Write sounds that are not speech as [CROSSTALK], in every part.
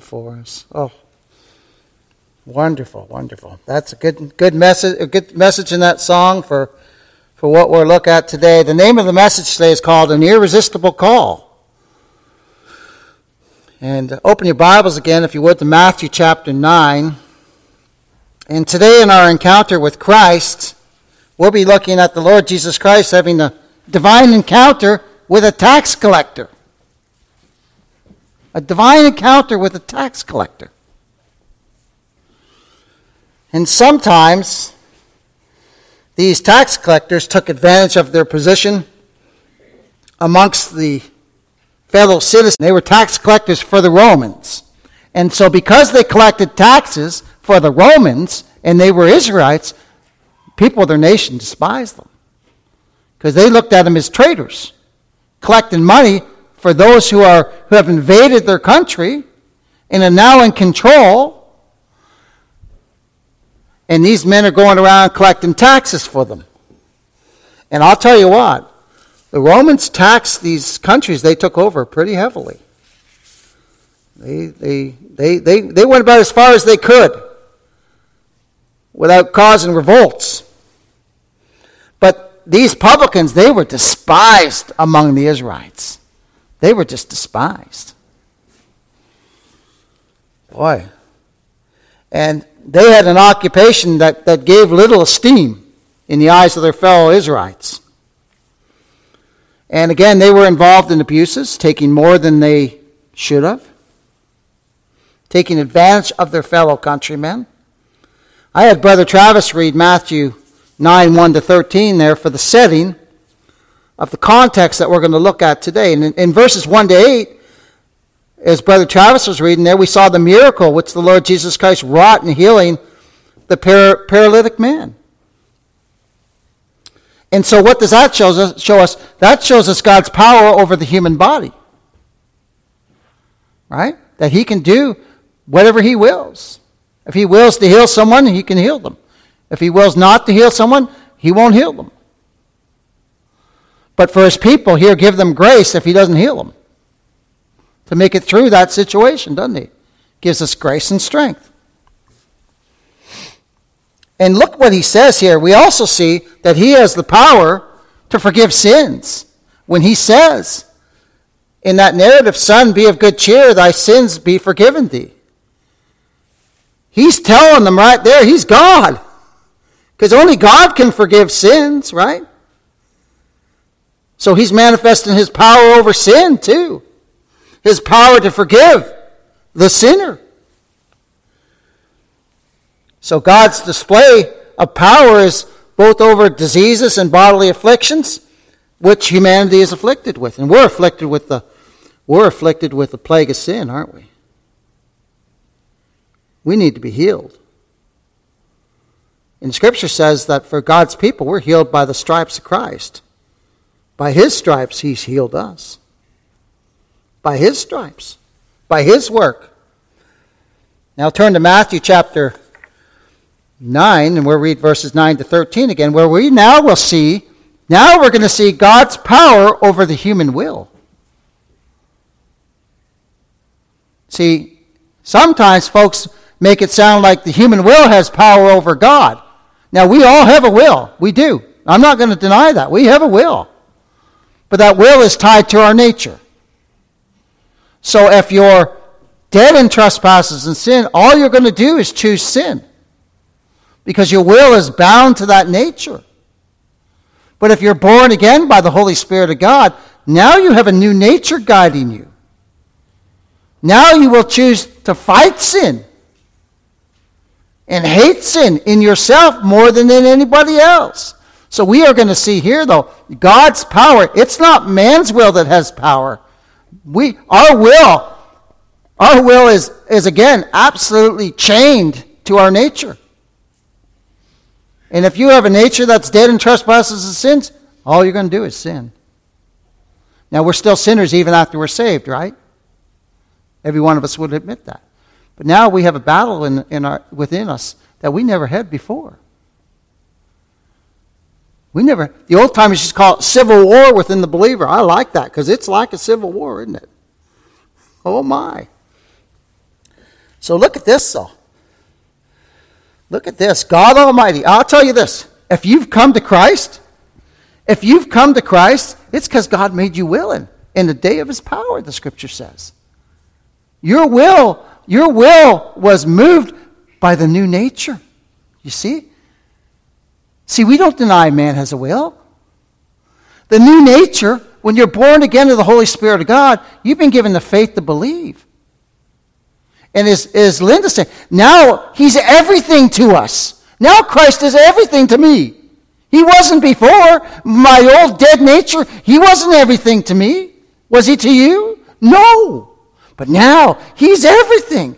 for us. Oh, wonderful, wonderful. That's a good, good message. A good message in that song for for what we're look at today. The name of the message today is called "An Irresistible Call." And open your Bibles again, if you would, to Matthew chapter nine. And today, in our encounter with Christ, we'll be looking at the Lord Jesus Christ having a divine encounter with a tax collector a divine encounter with a tax collector. And sometimes these tax collectors took advantage of their position amongst the fellow citizens. They were tax collectors for the Romans. And so, because they collected taxes for the Romans and they were Israelites, people of their nation despised them because they looked at them as traitors, collecting money for those who, are, who have invaded their country and are now in control. And these men are going around collecting taxes for them. And I'll tell you what, the Romans taxed these countries they took over pretty heavily. They, they, they, they, they went about as far as they could without causing revolts. But these publicans, they were despised among the Israelites. They were just despised. Boy. And they had an occupation that, that gave little esteem in the eyes of their fellow Israelites. And again, they were involved in abuses, taking more than they should have, taking advantage of their fellow countrymen. I had Brother Travis read Matthew 9 1 to 13 there for the setting of the context that we're going to look at today. And in, in verses 1 to 8, as Brother Travis was reading there, we saw the miracle which the Lord Jesus Christ wrought in healing the par- paralytic man. And so, what does that show us, show us? That shows us God's power over the human body. Right? That He can do whatever He wills. If He wills to heal someone, He can heal them. If He wills not to heal someone, He won't heal them. But for his people, he'll give them grace if he doesn't heal them. To make it through that situation, doesn't he? Gives us grace and strength. And look what he says here. We also see that he has the power to forgive sins. When he says in that narrative, Son, be of good cheer, thy sins be forgiven thee. He's telling them right there, he's God. Because only God can forgive sins, right? So he's manifesting his power over sin too. His power to forgive the sinner. So God's display of power is both over diseases and bodily afflictions, which humanity is afflicted with. And we're afflicted with the we're afflicted with the plague of sin, aren't we? We need to be healed. And Scripture says that for God's people, we're healed by the stripes of Christ. By his stripes, he's healed us. By his stripes, by his work. Now turn to Matthew chapter 9, and we'll read verses 9 to 13 again, where we now will see, now we're going to see God's power over the human will. See, sometimes folks make it sound like the human will has power over God. Now, we all have a will. We do. I'm not going to deny that. We have a will. But that will is tied to our nature. So if you're dead in trespasses and sin, all you're going to do is choose sin. Because your will is bound to that nature. But if you're born again by the Holy Spirit of God, now you have a new nature guiding you. Now you will choose to fight sin and hate sin in yourself more than in anybody else. So we are going to see here, though, God's power. It's not man's will that has power. We, our will, our will is, is again absolutely chained to our nature. And if you have a nature that's dead in trespasses and sins, all you're going to do is sin. Now, we're still sinners even after we're saved, right? Every one of us would admit that. But now we have a battle in, in our, within us that we never had before. We never, the old timers just call it civil war within the believer. I like that because it's like a civil war, isn't it? Oh my. So look at this, though. Look at this. God Almighty. I'll tell you this. If you've come to Christ, if you've come to Christ, it's because God made you willing in the day of his power, the scripture says. Your will, your will was moved by the new nature. You see? See, we don't deny man has a will. The new nature, when you're born again of the Holy Spirit of God, you've been given the faith to believe. And as, as Linda said, now he's everything to us. Now Christ is everything to me. He wasn't before. My old dead nature, he wasn't everything to me. Was he to you? No. But now he's everything.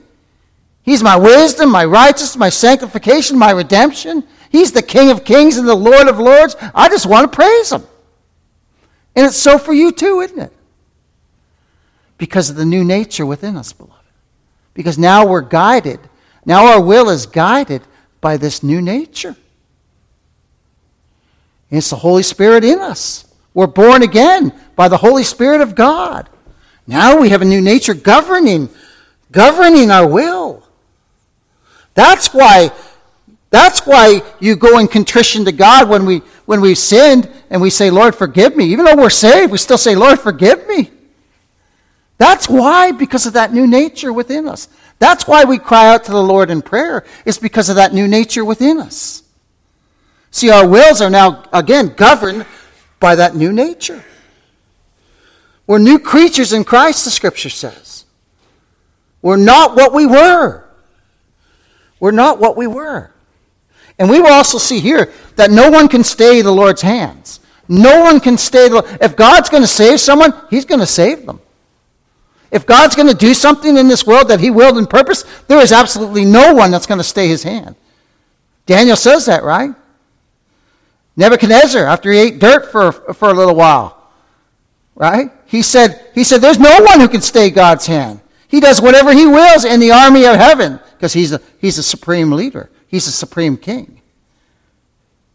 He's my wisdom, my righteousness, my sanctification, my redemption. He's the King of kings and the Lord of lords. I just want to praise him. And it's so for you too, isn't it? Because of the new nature within us, beloved. Because now we're guided. Now our will is guided by this new nature. And it's the Holy Spirit in us. We're born again by the Holy Spirit of God. Now we have a new nature governing, governing our will. That's why, that's why you go in contrition to God when we, when we've sinned and we say, Lord, forgive me. Even though we're saved, we still say, Lord, forgive me. That's why, because of that new nature within us. That's why we cry out to the Lord in prayer, is because of that new nature within us. See, our wills are now, again, governed by that new nature. We're new creatures in Christ, the scripture says. We're not what we were. We're not what we were. And we will also see here that no one can stay the Lord's hands. No one can stay the If God's going to save someone, He's going to save them. If God's going to do something in this world that He willed and purpose, there is absolutely no one that's going to stay His hand. Daniel says that, right? Nebuchadnezzar, after he ate dirt for, for a little while, right? He said, he said, There's no one who can stay God's hand. He does whatever he wills in the army of heaven because he's a, he's a supreme leader, he's a supreme king.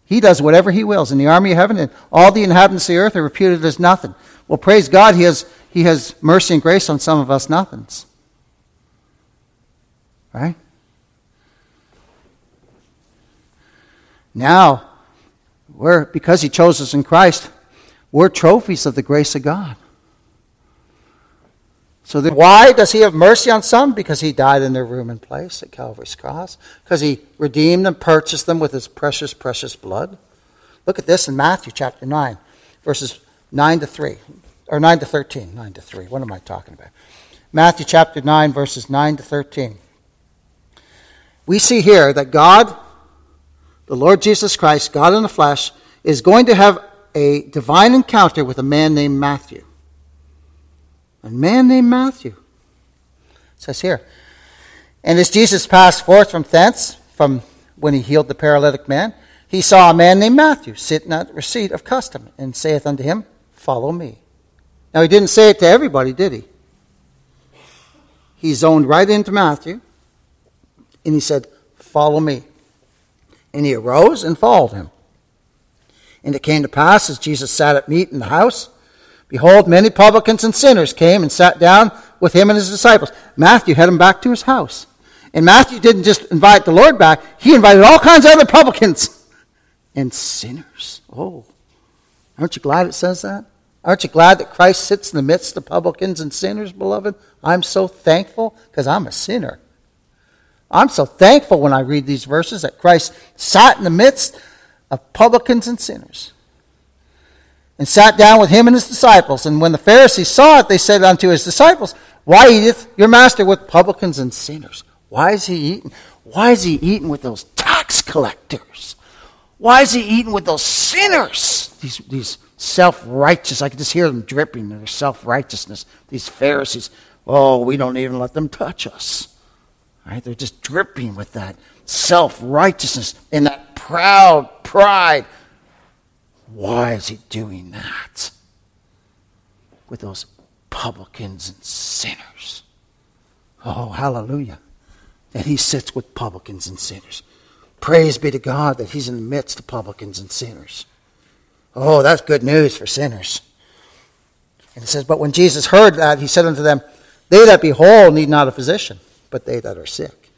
He does whatever he wills in the army of heaven, and all the inhabitants of the earth are reputed as nothing. Well, praise God, he has, he has mercy and grace on some of us nothings. Right? Now, we're, because he chose us in Christ, we're trophies of the grace of God. So then why does he have mercy on some? Because he died in their room and place at Calvary's cross. Because he redeemed and purchased them with his precious, precious blood. Look at this in Matthew chapter 9, verses 9 to 3. Or 9 to 13. 9 to 3. What am I talking about? Matthew chapter 9, verses 9 to 13. We see here that God, the Lord Jesus Christ, God in the flesh, is going to have a divine encounter with a man named Matthew. A man named Matthew. It says here. And as Jesus passed forth from thence, from when he healed the paralytic man, he saw a man named Matthew sitting at the receipt of custom, and saith unto him, Follow me. Now he didn't say it to everybody, did he? He zoned right into Matthew, and he said, Follow me. And he arose and followed him. And it came to pass, as Jesus sat at meat in the house, Behold, many publicans and sinners came and sat down with him and his disciples. Matthew had him back to his house. And Matthew didn't just invite the Lord back, he invited all kinds of other publicans and sinners. Oh, aren't you glad it says that? Aren't you glad that Christ sits in the midst of publicans and sinners, beloved? I'm so thankful because I'm a sinner. I'm so thankful when I read these verses that Christ sat in the midst of publicans and sinners and sat down with him and his disciples. And when the Pharisees saw it, they said unto his disciples, Why eateth your master with publicans and sinners? Why is he eating? Why is he eating with those tax collectors? Why is he eating with those sinners? These, these self righteous, I can just hear them dripping their self righteousness. These Pharisees, oh, we don't even let them touch us. Right? They're just dripping with that self righteousness and that proud pride why is he doing that with those publicans and sinners? Oh, hallelujah. That he sits with publicans and sinners. Praise be to God that he's in the midst of publicans and sinners. Oh, that's good news for sinners. And it says, But when Jesus heard that, he said unto them, They that be whole need not a physician, but they that are sick.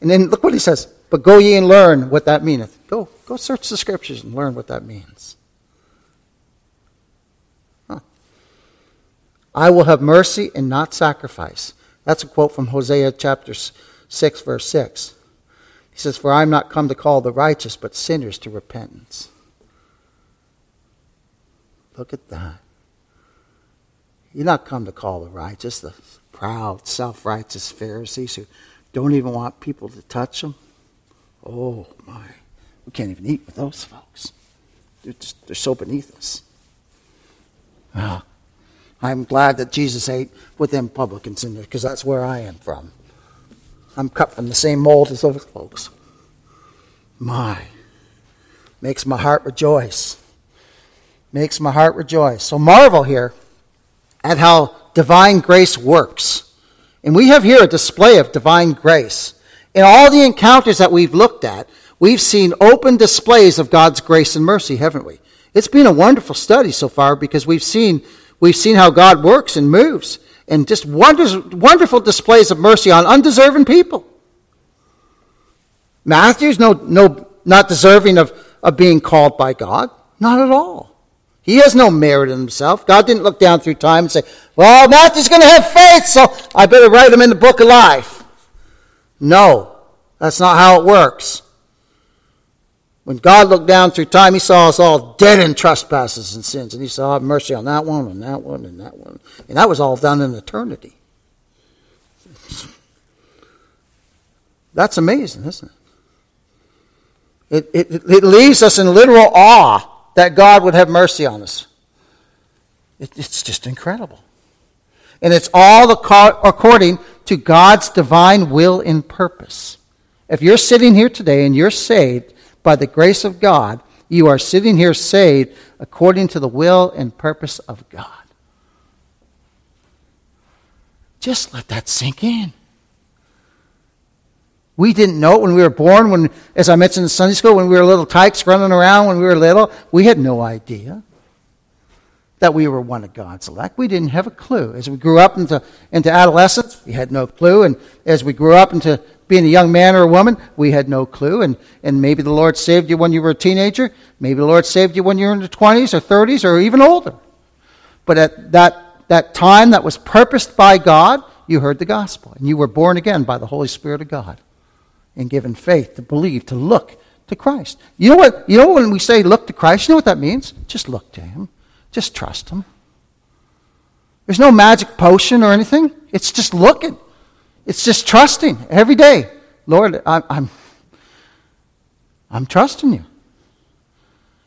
And then look what he says. But go ye and learn what that meaneth. Go, search the scriptures and learn what that means. Huh. I will have mercy and not sacrifice. That's a quote from Hosea chapter 6, verse 6. He says, For I am not come to call the righteous, but sinners to repentance. Look at that. You're not come to call the righteous, the proud, self righteous Pharisees who don't even want people to touch them. Oh, my. We can't even eat with those folks. They're, just, they're so beneath us. Well, I'm glad that Jesus ate with them publicans in there because that's where I am from. I'm cut from the same mold as those folks. My. Makes my heart rejoice. Makes my heart rejoice. So marvel here at how divine grace works. And we have here a display of divine grace. In all the encounters that we've looked at, we've seen open displays of God's grace and mercy, haven't we? It's been a wonderful study so far because we've seen, we've seen how God works and moves and just wonders, wonderful displays of mercy on undeserving people. Matthew's no, no, not deserving of, of being called by God. Not at all. He has no merit in himself. God didn't look down through time and say, Well, Matthew's going to have faith, so I better write him in the book of life. No, that's not how it works. When God looked down through time, He saw us all dead in trespasses and sins, and He saw have mercy on that one and that one and that one. And that was all done in eternity. That's amazing, isn't it? It, it, it leaves us in literal awe that God would have mercy on us. It, it's just incredible. And it's all according to God's divine will and purpose. If you're sitting here today and you're saved by the grace of God, you are sitting here saved according to the will and purpose of God. Just let that sink in. We didn't know it when we were born, when, as I mentioned in Sunday school, when we were little tykes running around when we were little. We had no idea that we were one of God's elect. We didn't have a clue. As we grew up into, into adolescence, we had no clue. And as we grew up into being a young man or a woman, we had no clue. And, and maybe the Lord saved you when you were a teenager. Maybe the Lord saved you when you were in the 20s or 30s or even older. But at that, that time that was purposed by God, you heard the gospel. And you were born again by the Holy Spirit of God and given faith to believe, to look to Christ. You know what? You know when we say look to Christ, you know what that means? Just look to Him. Just trust Him. There's no magic potion or anything. It's just looking. It's just trusting every day. Lord, I'm, I'm, I'm trusting you.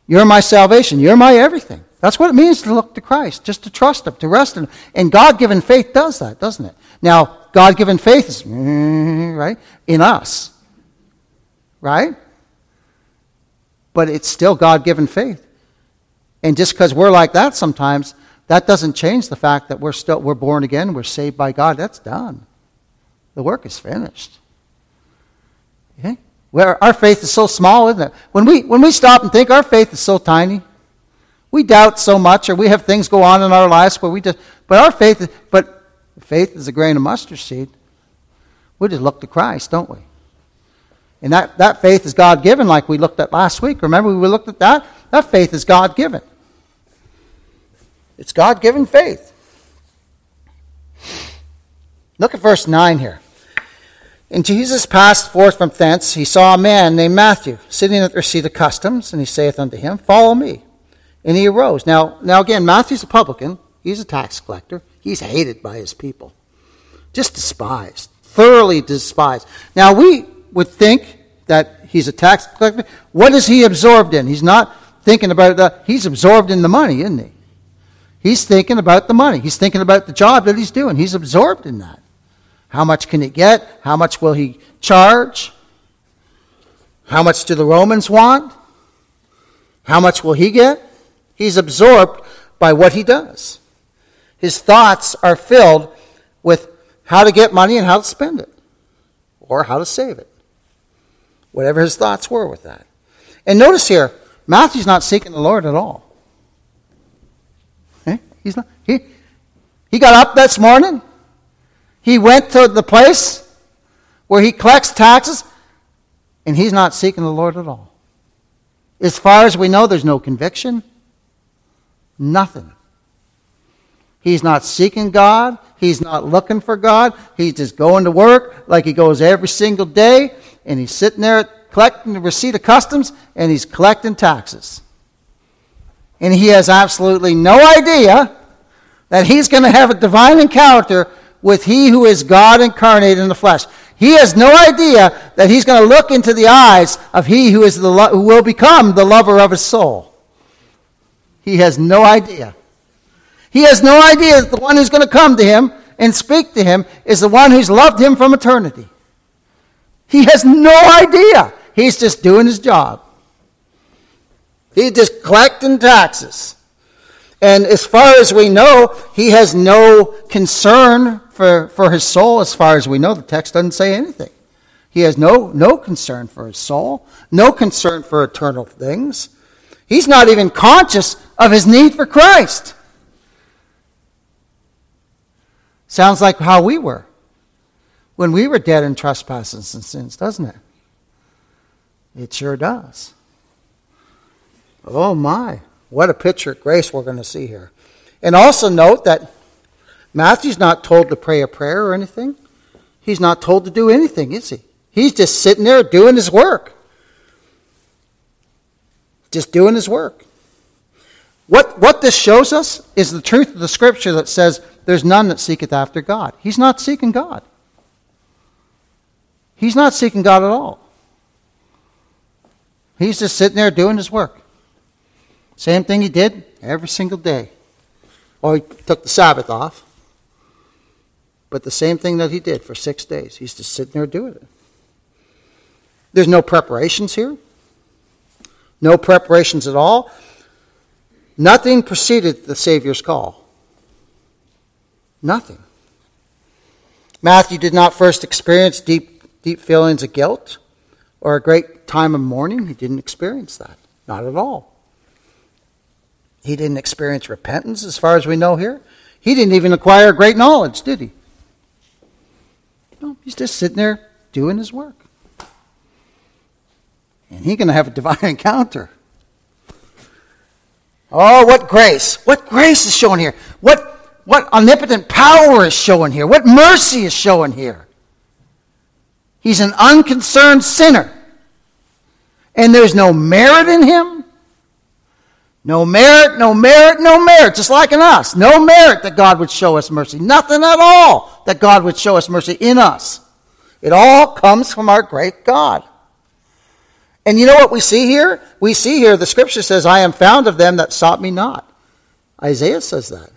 You're my salvation. You're my everything. That's what it means to look to Christ, just to trust Him, to rest in Him. And God given faith does that, doesn't it? Now, God given faith is, [LAUGHS] right, in us. Right? But it's still God given faith. And just because we're like that sometimes, that doesn't change the fact that we're still we're born again, we're saved by God. That's done. The work is finished. Okay? Where our faith is so small, isn't it? When we when we stop and think our faith is so tiny, we doubt so much, or we have things go on in our lives where we just but our faith is but faith is a grain of mustard seed. We just look to Christ, don't we? And that, that faith is God given, like we looked at last week. Remember, we looked at that? That faith is God given. It's God given faith. Look at verse 9 here. And Jesus passed forth from thence. He saw a man named Matthew sitting at the seat of customs, and he saith unto him, Follow me. And he arose. Now, now again, Matthew's a publican. He's a tax collector. He's hated by his people. Just despised. Thoroughly despised. Now, we would think that he's a tax collector. What is he absorbed in? He's not thinking about that. He's absorbed in the money, isn't he? He's thinking about the money. He's thinking about the job that he's doing. He's absorbed in that. How much can he get? How much will he charge? How much do the Romans want? How much will he get? He's absorbed by what he does. His thoughts are filled with how to get money and how to spend it, or how to save it. Whatever his thoughts were with that. And notice here, Matthew's not seeking the Lord at all. He's not. He, he got up this morning. He went to the place where he collects taxes, and he's not seeking the Lord at all. As far as we know, there's no conviction. Nothing. He's not seeking God. He's not looking for God. He's just going to work like he goes every single day, and he's sitting there collecting the receipt of customs, and he's collecting taxes. And he has absolutely no idea that he's going to have a divine encounter with he who is God incarnate in the flesh. He has no idea that he's going to look into the eyes of he who, is the lo- who will become the lover of his soul. He has no idea. He has no idea that the one who's going to come to him and speak to him is the one who's loved him from eternity. He has no idea. He's just doing his job. He's just collecting taxes. And as far as we know, he has no concern for, for his soul. As far as we know, the text doesn't say anything. He has no, no concern for his soul, no concern for eternal things. He's not even conscious of his need for Christ. Sounds like how we were when we were dead in trespasses and sins, doesn't it? It sure does. Oh my, what a picture of grace we're going to see here. And also note that Matthew's not told to pray a prayer or anything. He's not told to do anything, is he? He's just sitting there doing his work. Just doing his work. What, what this shows us is the truth of the scripture that says there's none that seeketh after God. He's not seeking God. He's not seeking God at all. He's just sitting there doing his work. Same thing he did every single day. Or he took the Sabbath off. But the same thing that he did for six days. He's just sitting there doing it. There's no preparations here. No preparations at all. Nothing preceded the Savior's call. Nothing. Matthew did not first experience deep, deep feelings of guilt or a great time of mourning. He didn't experience that. Not at all. He didn't experience repentance, as far as we know here. He didn't even acquire great knowledge, did he? No, he's just sitting there doing his work. And he's going to have a divine [LAUGHS] encounter. Oh, what grace. What grace is shown here. What, what omnipotent power is shown here. What mercy is shown here. He's an unconcerned sinner. And there's no merit in him. No merit, no merit, no merit, just like in us. No merit that God would show us mercy. Nothing at all that God would show us mercy in us. It all comes from our great God. And you know what we see here? We see here the scripture says, I am found of them that sought me not. Isaiah says that.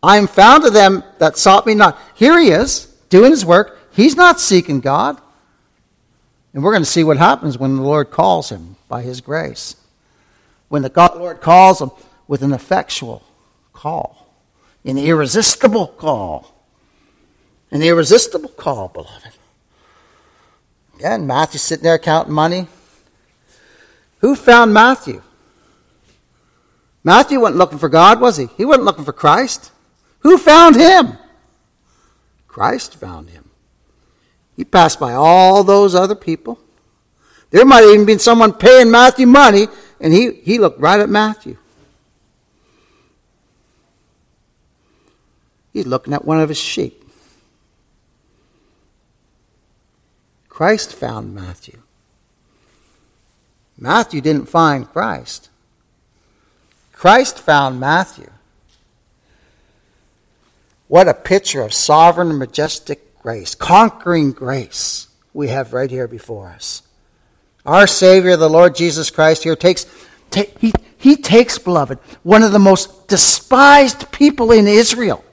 I am found of them that sought me not. Here he is, doing his work. He's not seeking God. And we're going to see what happens when the Lord calls him by his grace. When the God, Lord calls him with an effectual call, an irresistible call. An irresistible call, beloved. Again, Matthew's sitting there counting money. Who found Matthew? Matthew wasn't looking for God, was he? He wasn't looking for Christ. Who found him? Christ found him. He passed by all those other people. There might have even been someone paying Matthew money, and he, he looked right at Matthew. He's looking at one of his sheep. Christ found Matthew. Matthew didn't find Christ. Christ found Matthew. What a picture of sovereign, majestic grace, conquering grace we have right here before us. Our Savior, the Lord Jesus Christ, here takes, take, he, he takes, beloved, one of the most despised people in Israel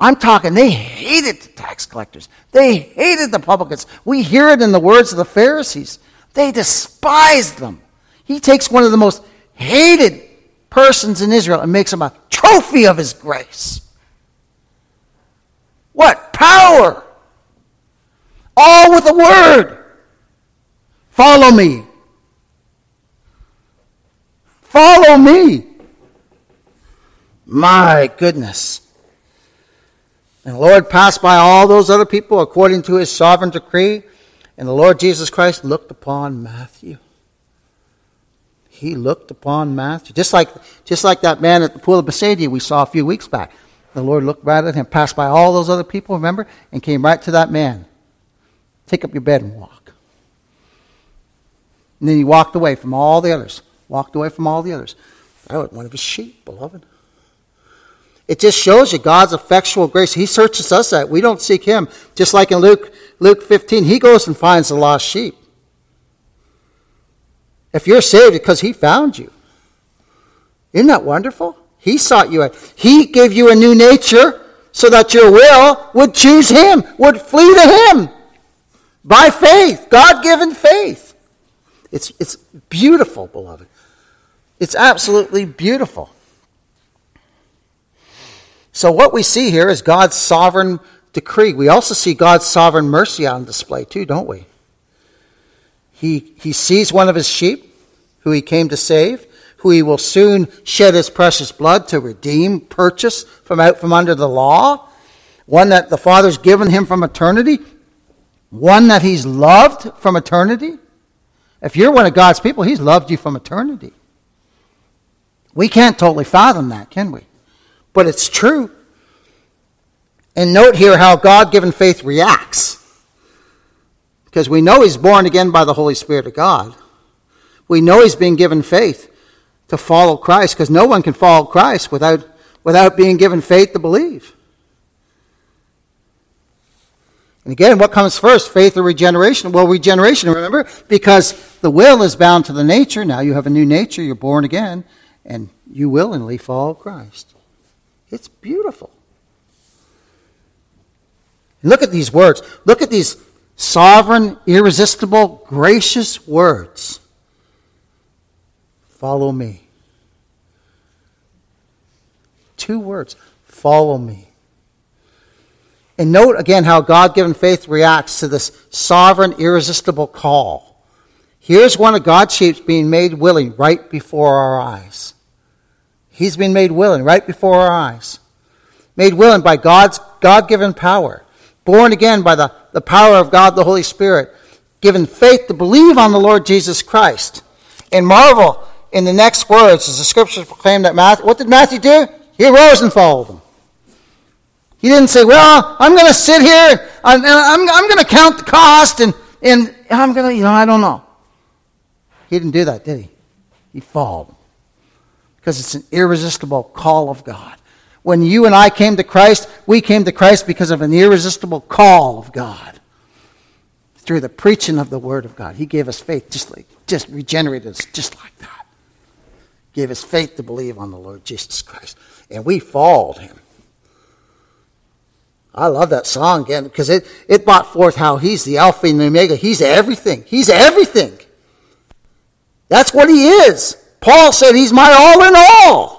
I'm talking, they hated the tax collectors. They hated the publicans. We hear it in the words of the Pharisees. They despised them. He takes one of the most hated persons in Israel and makes him a trophy of his grace. What? Power! All with a word. Follow me. Follow me. My goodness. And the Lord passed by all those other people according to his sovereign decree. And the Lord Jesus Christ looked upon Matthew. He looked upon Matthew. Just like, just like that man at the pool of Bethsaida we saw a few weeks back. The Lord looked right at him, passed by all those other people, remember, and came right to that man. Take up your bed and walk. And then he walked away from all the others. Walked away from all the others. I was one of his sheep, beloved. It just shows you God's effectual grace. He searches us out. We don't seek him. Just like in Luke, Luke 15, he goes and finds the lost sheep. If you're saved, because he found you. Isn't that wonderful? He sought you out. He gave you a new nature so that your will would choose him, would flee to him by faith, God given faith. It's, it's beautiful, beloved. It's absolutely beautiful. So, what we see here is God's sovereign decree. We also see God's sovereign mercy on display, too, don't we? He, he sees one of his sheep who he came to save, who he will soon shed his precious blood to redeem, purchase from out from under the law, one that the Father's given him from eternity, one that he's loved from eternity. If you're one of God's people, he's loved you from eternity. We can't totally fathom that, can we? but it's true. And note here how God given faith reacts. Because we know he's born again by the Holy Spirit of God. We know he's being given faith to follow Christ, because no one can follow Christ without, without being given faith to believe. And again, what comes first, faith or regeneration? Well, regeneration, remember, because the will is bound to the nature. Now you have a new nature, you're born again, and you willingly follow Christ. It's beautiful. Look at these words. Look at these sovereign, irresistible, gracious words. Follow me. Two words. Follow me. And note again how God given faith reacts to this sovereign, irresistible call. Here's one of God's sheep being made willing right before our eyes. He's been made willing right before our eyes. Made willing by God's God given power. Born again by the, the power of God the Holy Spirit. Given faith to believe on the Lord Jesus Christ. And marvel in the next words as the scriptures proclaim that Matthew, what did Matthew do? He arose and followed them. He didn't say, well, I'm going to sit here and I'm, I'm going to count the cost and, and I'm going to, you know, I don't know. He didn't do that, did he? He followed because it's an irresistible call of God. When you and I came to Christ, we came to Christ because of an irresistible call of God. Through the preaching of the Word of God. He gave us faith, just like just regenerated us just like that. Gave us faith to believe on the Lord Jesus Christ. And we followed him. I love that song again because it, it brought forth how he's the Alpha and the Omega. He's everything. He's everything. That's what he is. Paul said he's my all in all.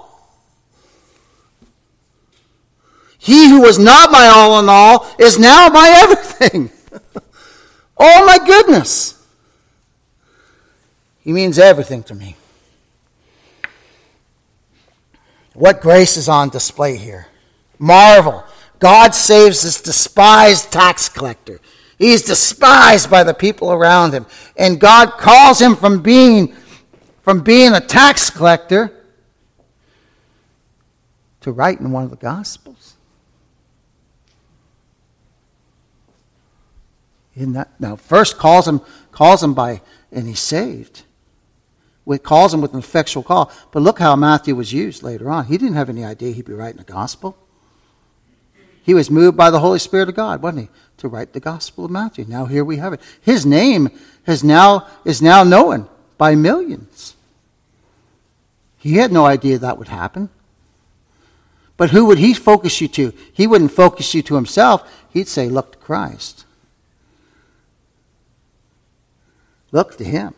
He who was not my all in all is now my [LAUGHS] everything. oh my goodness. He means everything to me. What grace is on display here? Marvel. God saves this despised tax collector. He's despised by the people around him. And God calls him from being from being a tax collector to write in one of the Gospels. In that, now, first calls him, calls him by, and he's saved. It calls him with an effectual call. But look how Matthew was used later on. He didn't have any idea he'd be writing a gospel. He was moved by the Holy Spirit of God, wasn't he, to write the Gospel of Matthew. Now here we have it. His name has now, is now known by millions. He had no idea that would happen. But who would he focus you to? He wouldn't focus you to himself. He'd say, Look to Christ. Look to him.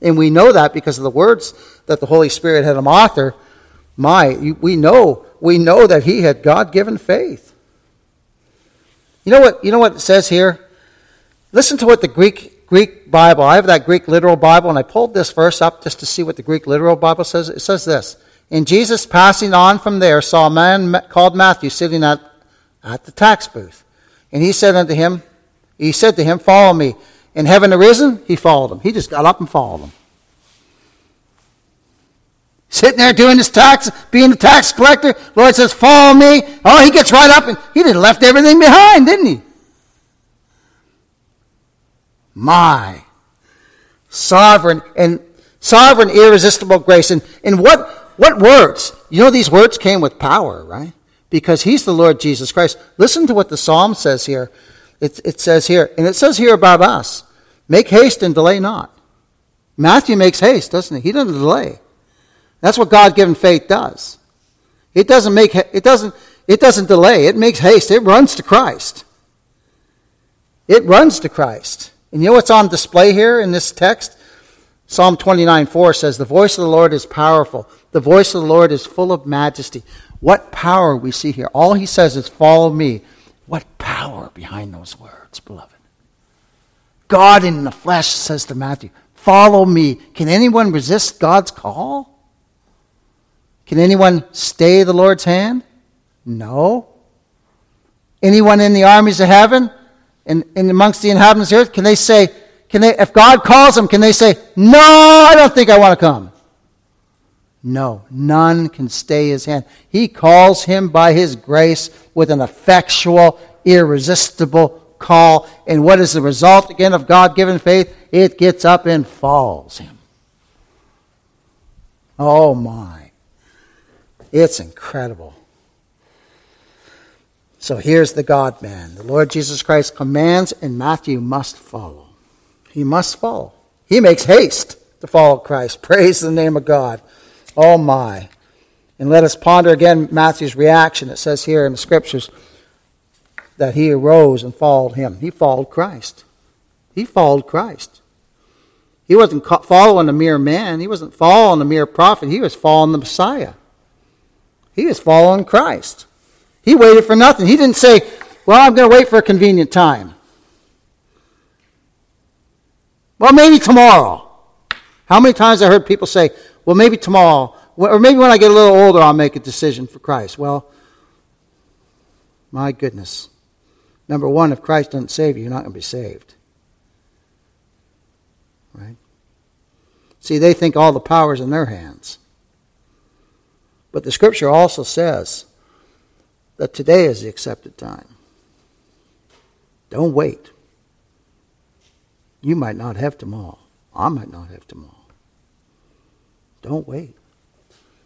And we know that because of the words that the Holy Spirit had him author. My, we know, we know that he had God given faith. You know what, you know what it says here? Listen to what the Greek Greek Bible, I have that Greek literal Bible, and I pulled this verse up just to see what the Greek literal Bible says. It says this In Jesus passing on from there, saw a man called Matthew sitting at at the tax booth. And he said unto him, He said to him, Follow me. And having arisen, he followed him. He just got up and followed him. Sitting there doing his tax, being the tax collector. Lord says, Follow me. Oh, he gets right up and he just left everything behind, didn't he? My sovereign and sovereign irresistible grace. And, and what, what words? You know, these words came with power, right? Because he's the Lord Jesus Christ. Listen to what the psalm says here. It, it says here, and it says here about us make haste and delay not. Matthew makes haste, doesn't he? He doesn't delay. That's what God given faith does. It doesn't make it doesn't it doesn't delay. It makes haste. It runs to Christ. It runs to Christ. And you know what's on display here in this text? Psalm 29 4 says, The voice of the Lord is powerful. The voice of the Lord is full of majesty. What power we see here. All he says is, Follow me. What power behind those words, beloved. God in the flesh says to Matthew, Follow me. Can anyone resist God's call? Can anyone stay the Lord's hand? No. Anyone in the armies of heaven and, and amongst the inhabitants of the earth, can they say, can they, if God calls them, can they say, No, I don't think I want to come? No, none can stay his hand. He calls him by his grace with an effectual, irresistible call. And what is the result again of God given faith? It gets up and falls him. Oh my. It's incredible. So here's the God man. The Lord Jesus Christ commands, and Matthew must follow. He must follow. He makes haste to follow Christ. Praise the name of God. Oh my. And let us ponder again Matthew's reaction. It says here in the scriptures that he arose and followed him. He followed Christ. He followed Christ. He wasn't following a mere man. He wasn't following a mere prophet. He was following the Messiah. He was following Christ. He waited for nothing. He didn't say, Well, I'm going to wait for a convenient time. Well, maybe tomorrow. How many times I heard people say, well, maybe tomorrow, or maybe when I get a little older, I'll make a decision for Christ. Well, my goodness. Number one, if Christ doesn't save you, you're not going to be saved. Right? See, they think all the power's in their hands. But the scripture also says that today is the accepted time. Don't wait. You might not have tomorrow. I might not have tomorrow. Don't wait.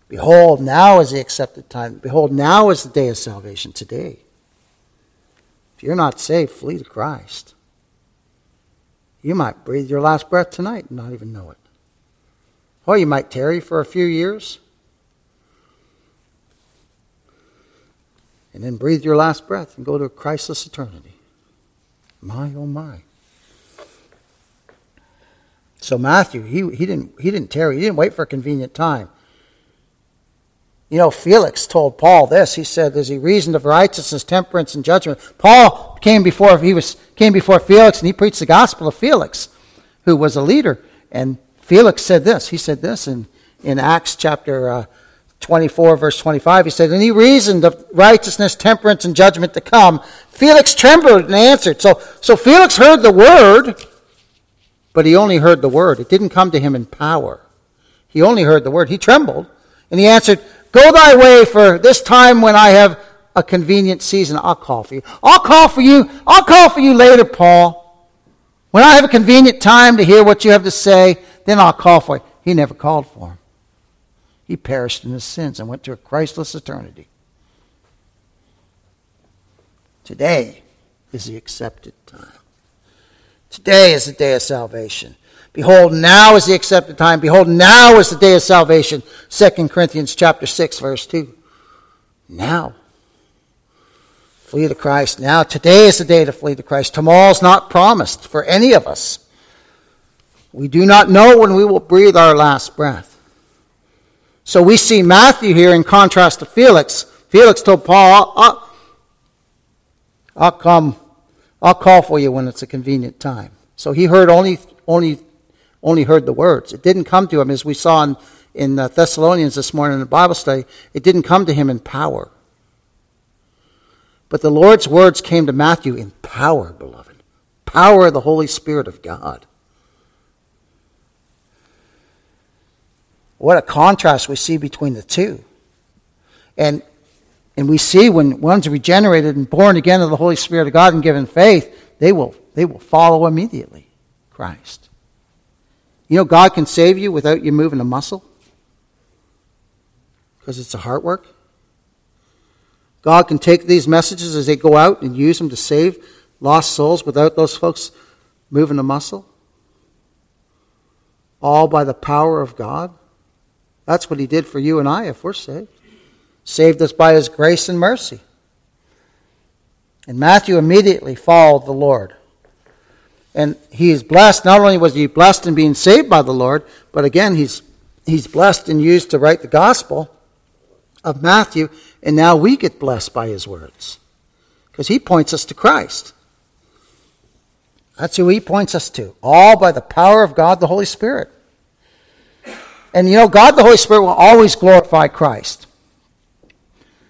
Behold, now is the accepted time. Behold, now is the day of salvation, today. If you're not saved, flee to Christ. You might breathe your last breath tonight and not even know it. Or you might tarry for a few years and then breathe your last breath and go to a Christless eternity. My, oh my. So Matthew, he, he, didn't, he didn't tarry. He didn't wait for a convenient time. You know, Felix told Paul this. He said, as he reasoned of righteousness, temperance, and judgment. Paul came before, he was, came before Felix and he preached the gospel of Felix, who was a leader. And Felix said this. He said this in, in Acts chapter uh, 24, verse 25. He said, And he reasoned of righteousness, temperance, and judgment to come. Felix trembled and answered. So, so Felix heard the word but he only heard the word. It didn't come to him in power. He only heard the word. He trembled, and he answered, Go thy way, for this time when I have a convenient season, I'll call for you. I'll call for you. I'll call for you later, Paul. When I have a convenient time to hear what you have to say, then I'll call for you. He never called for him. He perished in his sins and went to a Christless eternity. Today is the accepted time. Today is the day of salvation. Behold, now is the accepted time. Behold, now is the day of salvation. 2 Corinthians chapter 6, verse 2. Now. Flee to Christ. Now, today is the day to flee to Christ. Tomorrow's not promised for any of us. We do not know when we will breathe our last breath. So we see Matthew here in contrast to Felix. Felix told Paul, I'll, I'll, come I'll call for you when it's a convenient time. So he heard only, only, only heard the words. It didn't come to him, as we saw in, in uh, Thessalonians this morning in the Bible study, it didn't come to him in power. But the Lord's words came to Matthew in power, beloved. Power of the Holy Spirit of God. What a contrast we see between the two. And, and we see when one's regenerated and born again of the Holy Spirit of God and given faith, they will, they will follow immediately Christ. You know, God can save you without you moving a muscle because it's a heart work. God can take these messages as they go out and use them to save lost souls without those folks moving a muscle. All by the power of God. That's what He did for you and I if we're saved. Saved us by His grace and mercy. And Matthew immediately followed the Lord. And he is blessed. Not only was he blessed in being saved by the Lord, but again, he's, he's blessed and used to write the gospel of Matthew. And now we get blessed by his words. Because he points us to Christ. That's who he points us to. All by the power of God the Holy Spirit. And you know, God the Holy Spirit will always glorify Christ.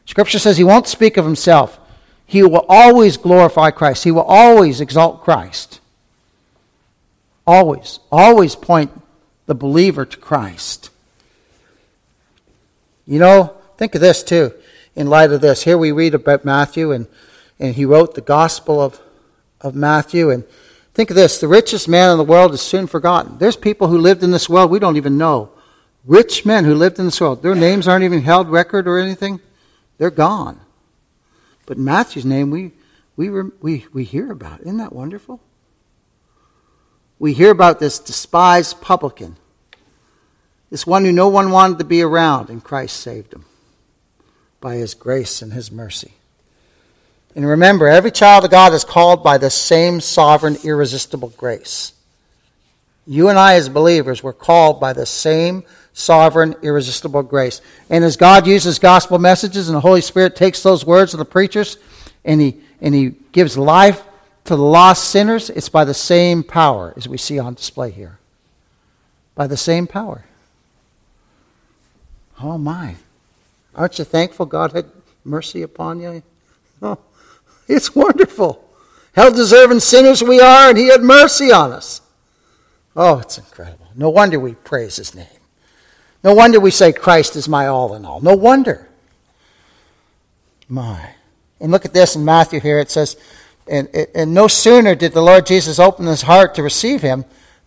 Scripture says he won't speak of himself. He will always glorify Christ. He will always exalt Christ. Always, always point the believer to Christ. You know, think of this too, in light of this. Here we read about Matthew, and, and he wrote the Gospel of, of Matthew, and Think of this the richest man in the world is soon forgotten. There's people who lived in this world we don't even know. Rich men who lived in this world. Their names aren't even held record or anything. They're gone. But Matthew's name we, we, we, we hear about. Isn't that wonderful? We hear about this despised publican, this one who no one wanted to be around, and Christ saved him by his grace and his mercy. And remember, every child of God is called by the same sovereign, irresistible grace. You and I, as believers, were called by the same sovereign, irresistible grace. And as God uses gospel messages and the Holy Spirit takes those words of the preachers and he, and he gives life to the lost sinners, it's by the same power as we see on display here. By the same power. Oh my. Aren't you thankful God had mercy upon you? Oh, it's wonderful. How deserving sinners we are, and He had mercy on us. Oh, it's incredible. No wonder we praise His name. No wonder we say, Christ is my all in all. No wonder. My. And look at this in Matthew here. It says, and, and no sooner did the Lord Jesus open his heart to receive him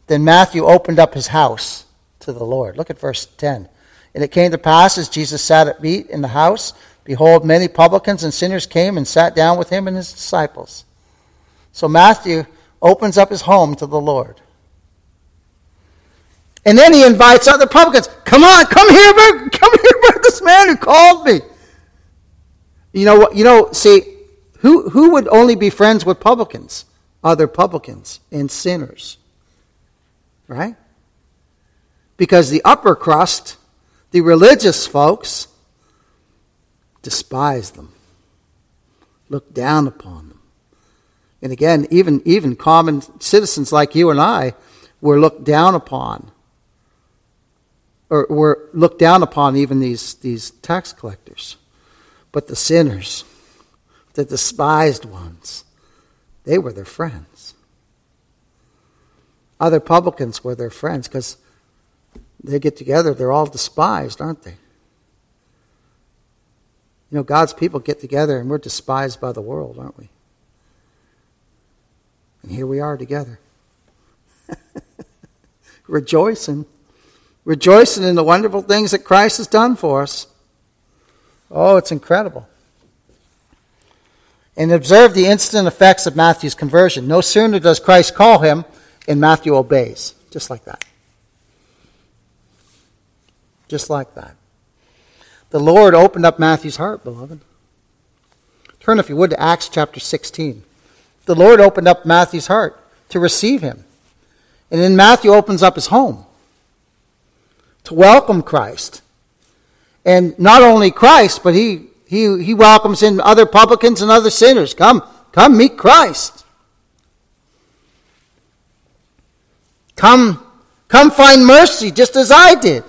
than Matthew opened up his house to the Lord. Look at verse 10. And it came to pass as Jesus sat at meat in the house Behold, many publicans and sinners came and sat down with him and his disciples. So Matthew opens up his home to the Lord. And then he invites other publicans. Come on, come here, come here about this man who called me. You know what? You know, see, who, who would only be friends with publicans? Other publicans and sinners. Right? Because the upper crust, the religious folks, despise them, look down upon them. And again, even, even common citizens like you and I were looked down upon. Or were looked down upon even these, these tax collectors. But the sinners, the despised ones, they were their friends. Other publicans were their friends because they get together, they're all despised, aren't they? You know, God's people get together and we're despised by the world, aren't we? And here we are together. [LAUGHS] rejoicing. Rejoicing in the wonderful things that Christ has done for us. Oh, it's incredible. And observe the instant effects of Matthew's conversion. No sooner does Christ call him, and Matthew obeys. Just like that. Just like that. The Lord opened up Matthew's heart, beloved. Turn, if you would, to Acts chapter 16. The Lord opened up Matthew's heart to receive him. And then Matthew opens up his home to welcome Christ. And not only Christ, but he, he, he welcomes in other publicans and other sinners. Come, come meet Christ. Come, come find mercy just as I did.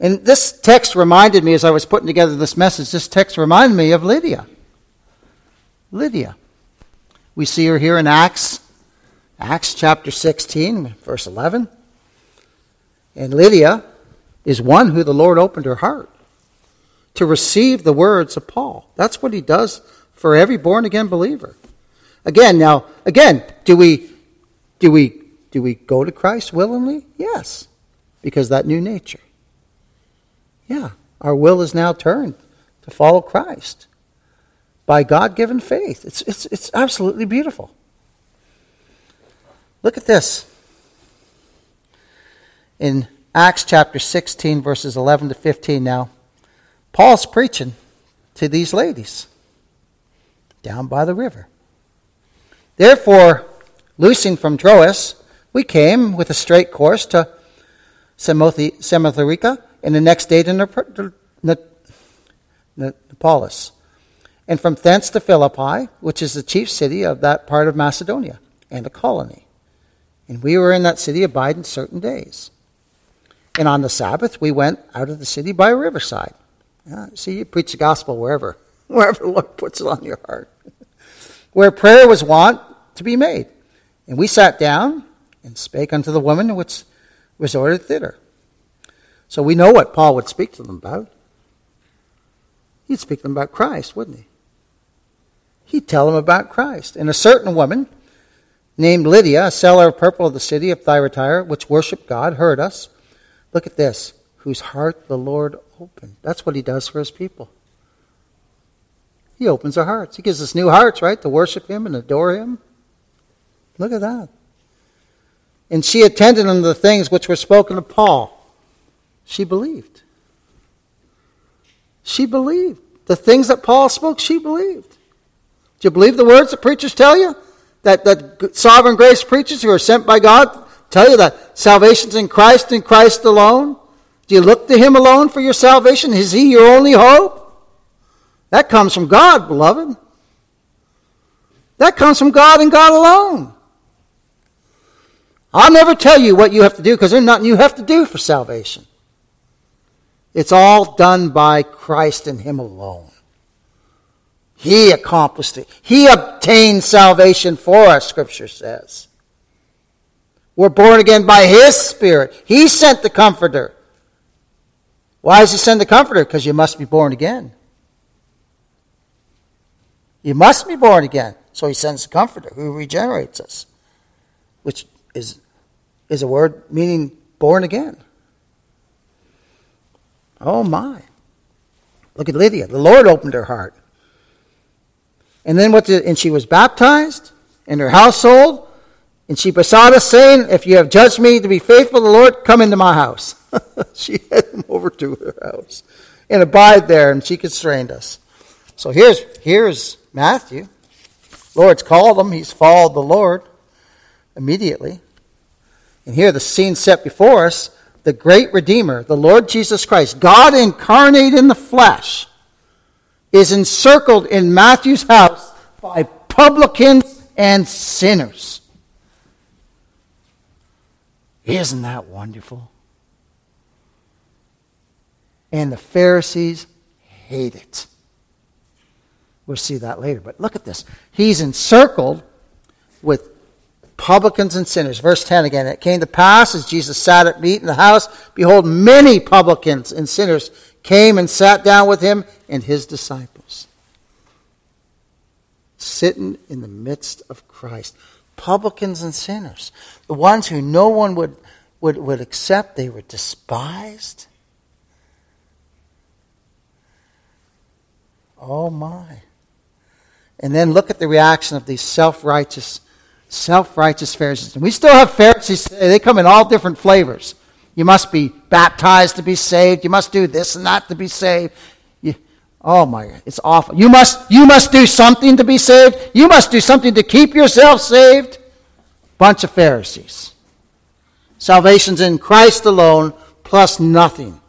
And this text reminded me, as I was putting together this message, this text reminded me of Lydia. Lydia. We see her here in Acts, Acts chapter 16, verse 11. And Lydia is one who the Lord opened her heart to receive the words of Paul. That's what he does for every born again believer. Again, now, again, do we do we do we go to Christ willingly? Yes. Because that new nature. Yeah, our will is now turned to follow Christ by God given faith. It's, it's, it's absolutely beautiful. Look at this. In Acts chapter 16, verses 11 to 15 now, Paul's preaching to these ladies down by the river. Therefore, loosing from Troas, we came with a straight course to Samothracia, and the next day to Neapolis, and from thence to Philippi, which is the chief city of that part of Macedonia, and a colony. And we were in that city abiding certain days. And on the Sabbath, we went out of the city by a riverside. Yeah, see, you preach the gospel wherever, [LAUGHS] wherever the Lord puts it on your heart. [LAUGHS] Where prayer was wont to be made. And we sat down and spake unto the woman which was resorted thither. So we know what Paul would speak to them about. He'd speak to them about Christ, wouldn't he? He'd tell them about Christ. And a certain woman named Lydia, a seller of purple of the city of Thyatira, which worshipped God, heard us. Look at this. Whose heart the Lord opened. That's what he does for his people. He opens our hearts. He gives us new hearts, right, to worship him and adore him. Look at that. And she attended unto the things which were spoken of Paul. She believed. She believed. The things that Paul spoke, she believed. Do you believe the words that preachers tell you? That, that sovereign grace preachers who are sent by God tell you that salvation's in Christ and Christ alone? Do you look to Him alone for your salvation? Is He your only hope? That comes from God, beloved. That comes from God and God alone. I'll never tell you what you have to do because there's nothing you have to do for salvation. It's all done by Christ and Him alone. He accomplished it. He obtained salvation for us, Scripture says. We're born again by His Spirit. He sent the Comforter. Why does He send the Comforter? Because you must be born again. You must be born again. So He sends the Comforter who regenerates us, which is, is a word meaning born again. Oh my. Look at Lydia. The Lord opened her heart. And then what did, and she was baptized in her household. And she besought us, saying, If you have judged me to be faithful to the Lord, come into my house. [LAUGHS] she had him over to her house and abide there, and she constrained us. So here's, here's Matthew. Lord's called him. He's followed the Lord immediately. And here the scene set before us the great Redeemer, the Lord Jesus Christ, God incarnate in the flesh, is encircled in Matthew's house by publicans and sinners. Isn't that wonderful? And the Pharisees hate it. We'll see that later. But look at this. He's encircled with publicans and sinners. Verse 10 again. It came to pass as Jesus sat at meat in the house, behold, many publicans and sinners came and sat down with him and his disciples. Sitting in the midst of Christ. Publicans and sinners. The ones who no one would, would, would accept, they were despised. Oh my. And then look at the reaction of these self righteous self righteous Pharisees. And we still have Pharisees, they come in all different flavors. You must be baptized to be saved. You must do this and that to be saved. Oh my, it's awful. You must, you must do something to be saved. You must do something to keep yourself saved. Bunch of Pharisees. Salvation's in Christ alone, plus nothing.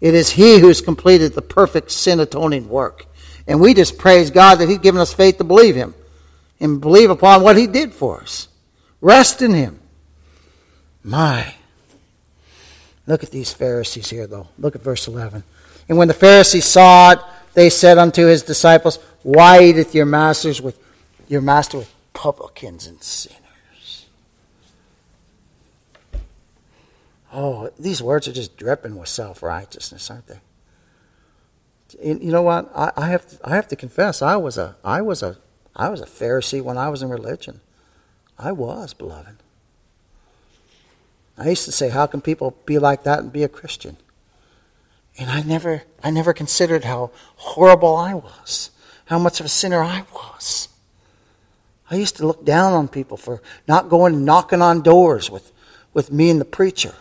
It is He who's completed the perfect sin atoning work. And we just praise God that He's given us faith to believe Him and believe upon what He did for us. Rest in Him. My. Look at these Pharisees here, though. Look at verse 11. And when the Pharisees saw it, they said unto his disciples, Why eateth your masters with your master with publicans and sinners? Oh, these words are just dripping with self righteousness, aren't they? You know what? I, I have to, I have to confess, I was a I was a I was a Pharisee when I was in religion. I was, beloved. I used to say, how can people be like that and be a Christian? And I never, I never considered how horrible I was, how much of a sinner I was. I used to look down on people for not going and knocking on doors with, with me and the preacher.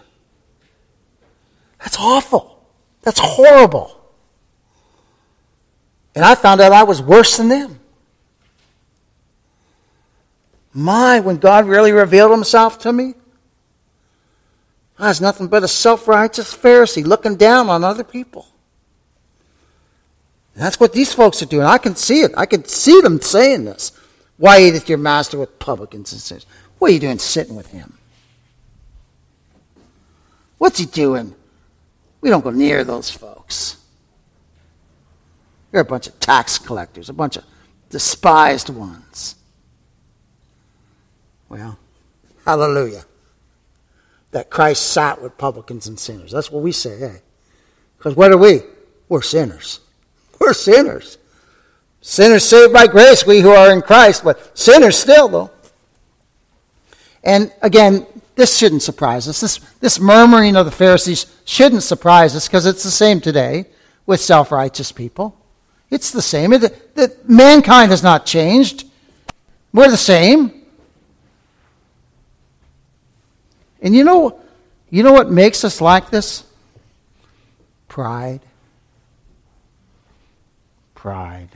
That's awful. That's horrible. And I found out I was worse than them. My, when God really revealed himself to me, Ah, Was nothing but a self righteous Pharisee looking down on other people. And that's what these folks are doing. I can see it. I can see them saying this. Why eateth your master with publicans and sinners? What are you doing sitting with him? What's he doing? We don't go near those folks. They're a bunch of tax collectors, a bunch of despised ones. Well, hallelujah that Christ sat with publicans and sinners. That's what we say, hey. Because what are we? We're sinners. [LAUGHS] We're sinners. Sinners saved by grace, we who are in Christ, but sinners still, though. And again, this shouldn't surprise us. This, this murmuring of the Pharisees shouldn't surprise us because it's the same today with self righteous people. It's the same. It, mankind has not changed. We're the same. And you know, you know what makes us like this? Pride. Pride.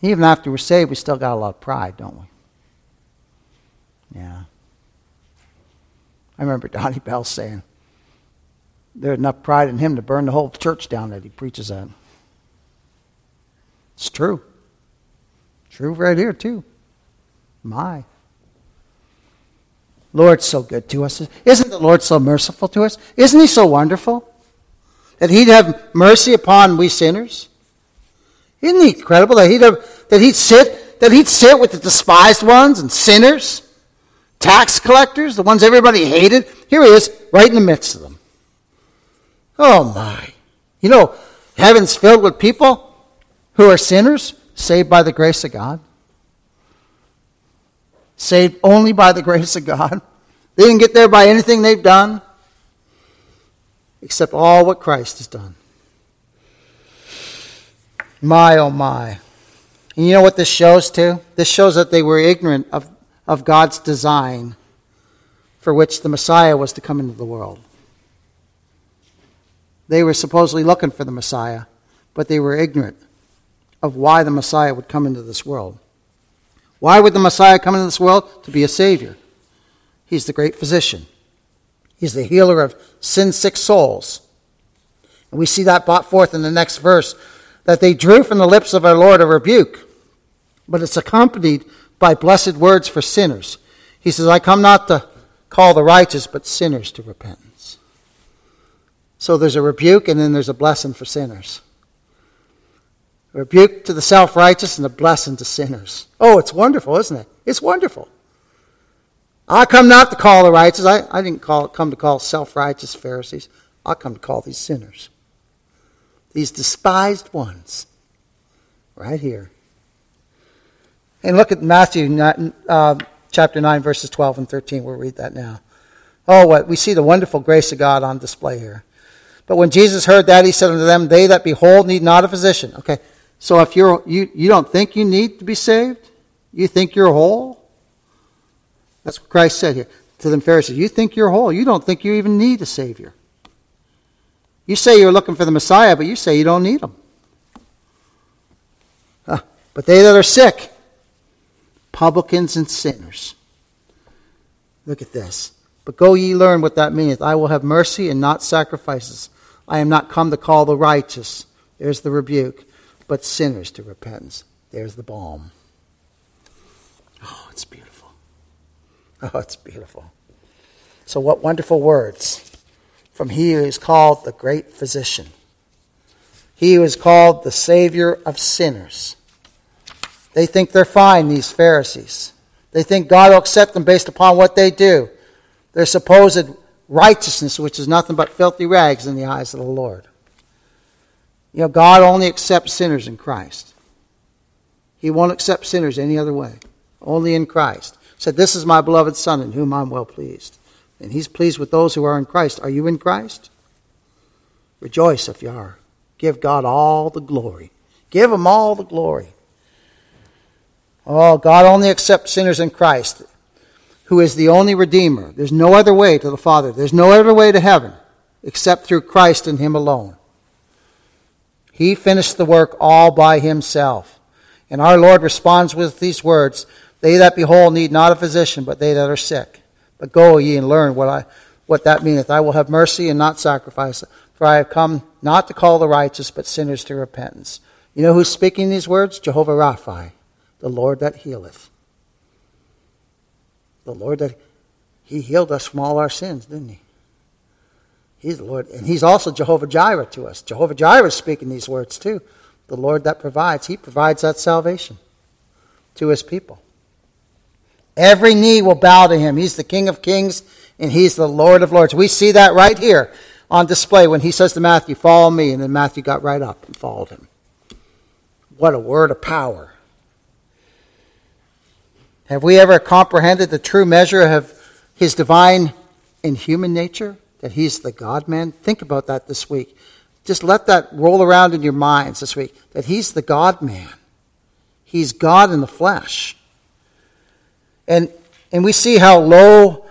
Even after we're saved, we still got a lot of pride, don't we? Yeah. I remember [LAUGHS] Donnie Bell saying, there's enough pride in him to burn the whole church down that he preaches at. It's true. True right here, too. My. Lord's so good to us. Isn't the Lord so merciful to us? Isn't He so wonderful? That He'd have mercy upon we sinners? Isn't He incredible that He'd, have, that he'd sit that He'd sit with the despised ones and sinners, tax collectors, the ones everybody hated? Here He is, right in the midst of them. Oh my. You know, heaven's filled with people who are sinners, saved by the grace of God saved only by the grace of God. They didn't get there by anything they've done, except all what Christ has done. My, oh my. And you know what this shows too? This shows that they were ignorant of, of God's design for which the Messiah was to come into the world. They were supposedly looking for the Messiah, but they were ignorant of why the Messiah would come into this world. Why would the Messiah come into this world? To be a Savior. He's the great physician, He's the healer of sin sick souls. And we see that brought forth in the next verse that they drew from the lips of our Lord a rebuke, but it's accompanied by blessed words for sinners. He says, I come not to call the righteous, but sinners to repentance. So there's a rebuke and then there's a blessing for sinners. Rebuke to the self righteous and a blessing to sinners. Oh, it's wonderful, isn't it? It's wonderful. I come not to call the righteous. I, I didn't call, come to call self righteous Pharisees. I come to call these sinners. These despised ones. Right here. And look at Matthew uh, chapter 9, verses 12 and 13. We'll read that now. Oh, what? We see the wonderful grace of God on display here. But when Jesus heard that, he said unto them, They that behold need not a physician. Okay, so if you're, you, you don't think you need to be saved, you think you're whole. That's what Christ said here to them Pharisees. You think you're whole. You don't think you even need a Savior. You say you're looking for the Messiah, but you say you don't need him. Uh, but they that are sick, publicans and sinners. Look at this. But go ye learn what that meaneth. I will have mercy and not sacrifices. I am not come to call the righteous. There's the rebuke but sinners to repentance. There's the balm. Oh, it's beautiful. [LAUGHS] Oh, it's beautiful. So, what wonderful words from He who is called the great physician. He who is called the Savior of sinners. They think they're fine, these Pharisees. They think God will accept them based upon what they do. Their supposed righteousness, which is nothing but filthy rags in the eyes of the Lord. You know, God only accepts sinners in Christ. He won't accept sinners any other way. Only in Christ. He said, This is my beloved Son in whom I'm well pleased. And he's pleased with those who are in Christ. Are you in Christ? Rejoice if you are. Give God all the glory. Give him all the glory. Oh, God only accepts sinners in Christ, who is the only Redeemer. There's no other way to the Father. There's no other way to heaven except through Christ and Him alone. He finished the work all by Himself. And our Lord responds with these words They that behold need not a physician, but they that are sick. But go ye and learn what, I, what that meaneth. I will have mercy and not sacrifice, for I have come not to call the righteous, but sinners to repentance. You know who's speaking these words? Jehovah Rapha, the Lord that healeth. The Lord that He healed us from all our sins, didn't He? He's the Lord. And He's also Jehovah Jireh to us. Jehovah Jireh is speaking these words too. The Lord that provides. He provides that salvation to His people. Every knee will bow to him. He's the King of kings and he's the Lord of lords. We see that right here on display when he says to Matthew, Follow me. And then Matthew got right up and followed him. What a word of power. Have we ever comprehended the true measure of his divine and human nature? That he's the God man? Think about that this week. Just let that roll around in your minds this week. That he's the God man. He's God in the flesh. And, and we see how low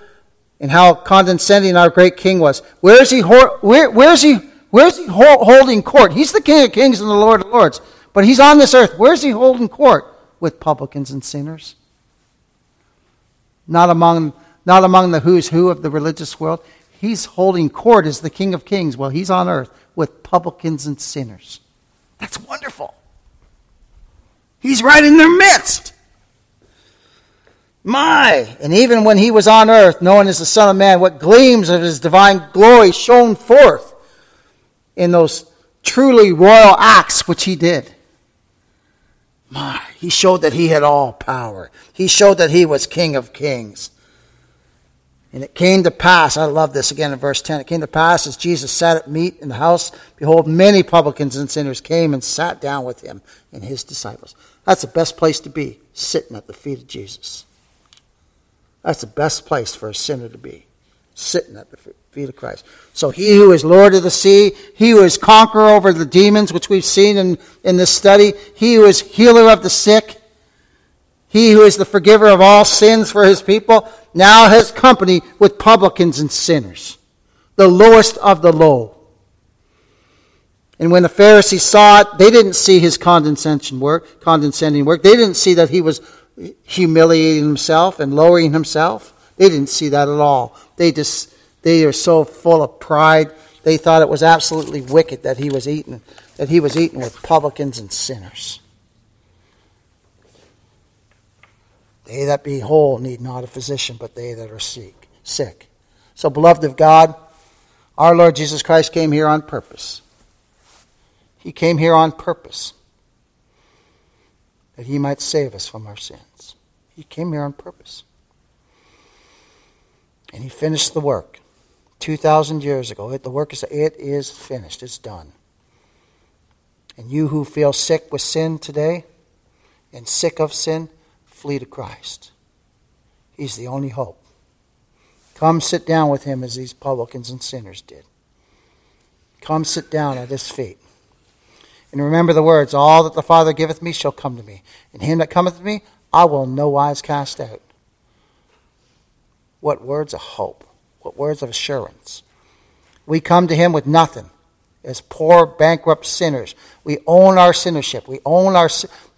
and how condescending our great king was. Where is he, where, where is he, where is he holding court? He's the king of kings and the lord of lords. But he's on this earth. Where is he holding court? With publicans and sinners. Not among, not among the who's who of the religious world. He's holding court as the king of kings while he's on earth with publicans and sinners. That's wonderful. He's right in their midst. My! And even when he was on earth, known as the Son of Man, what gleams of his divine glory shone forth in those truly royal acts which he did. My, he showed that he had all power. He showed that he was King of kings. And it came to pass, I love this again in verse 10. It came to pass as Jesus sat at meat in the house, behold, many publicans and sinners came and sat down with him and his disciples. That's the best place to be, sitting at the feet of Jesus. That's the best place for a sinner to be, sitting at the feet of Christ. So he who is Lord of the sea, he who is conqueror over the demons, which we've seen in, in this study, he who is healer of the sick, he who is the forgiver of all sins for his people, now has company with publicans and sinners, the lowest of the low. And when the Pharisees saw it, they didn't see his condescension work, condescending work. They didn't see that he was humiliating himself and lowering himself. They didn't see that at all. They just they are so full of pride. They thought it was absolutely wicked that he was eating that he was eating with publicans and sinners. They that be whole need not a physician, but they that are sick. Sick. So, beloved of God, our Lord Jesus Christ came here on purpose. He came here on purpose that he might save us from our sins. He came here on purpose. And he finished the work 2,000 years ago. The work is, it is finished, it's done. And you who feel sick with sin today and sick of sin, flee to Christ. He's the only hope. Come sit down with him as these publicans and sinners did. Come sit down at his feet. And remember the words, All that the Father giveth me shall come to me, and him that cometh to me I will no wise cast out. What words of hope, what words of assurance. We come to him with nothing as poor, bankrupt sinners. We own our sinnership. We own our,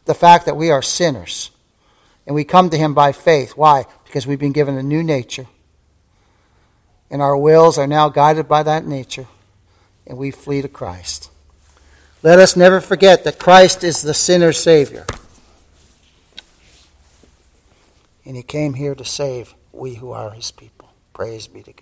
the fact that we are sinners. And we come to him by faith. Why? Because we've been given a new nature. And our wills are now guided by that nature. And we flee to Christ. Let us never forget that Christ is the sinner's Savior. And He came here to save we who are his people. Praise be to God.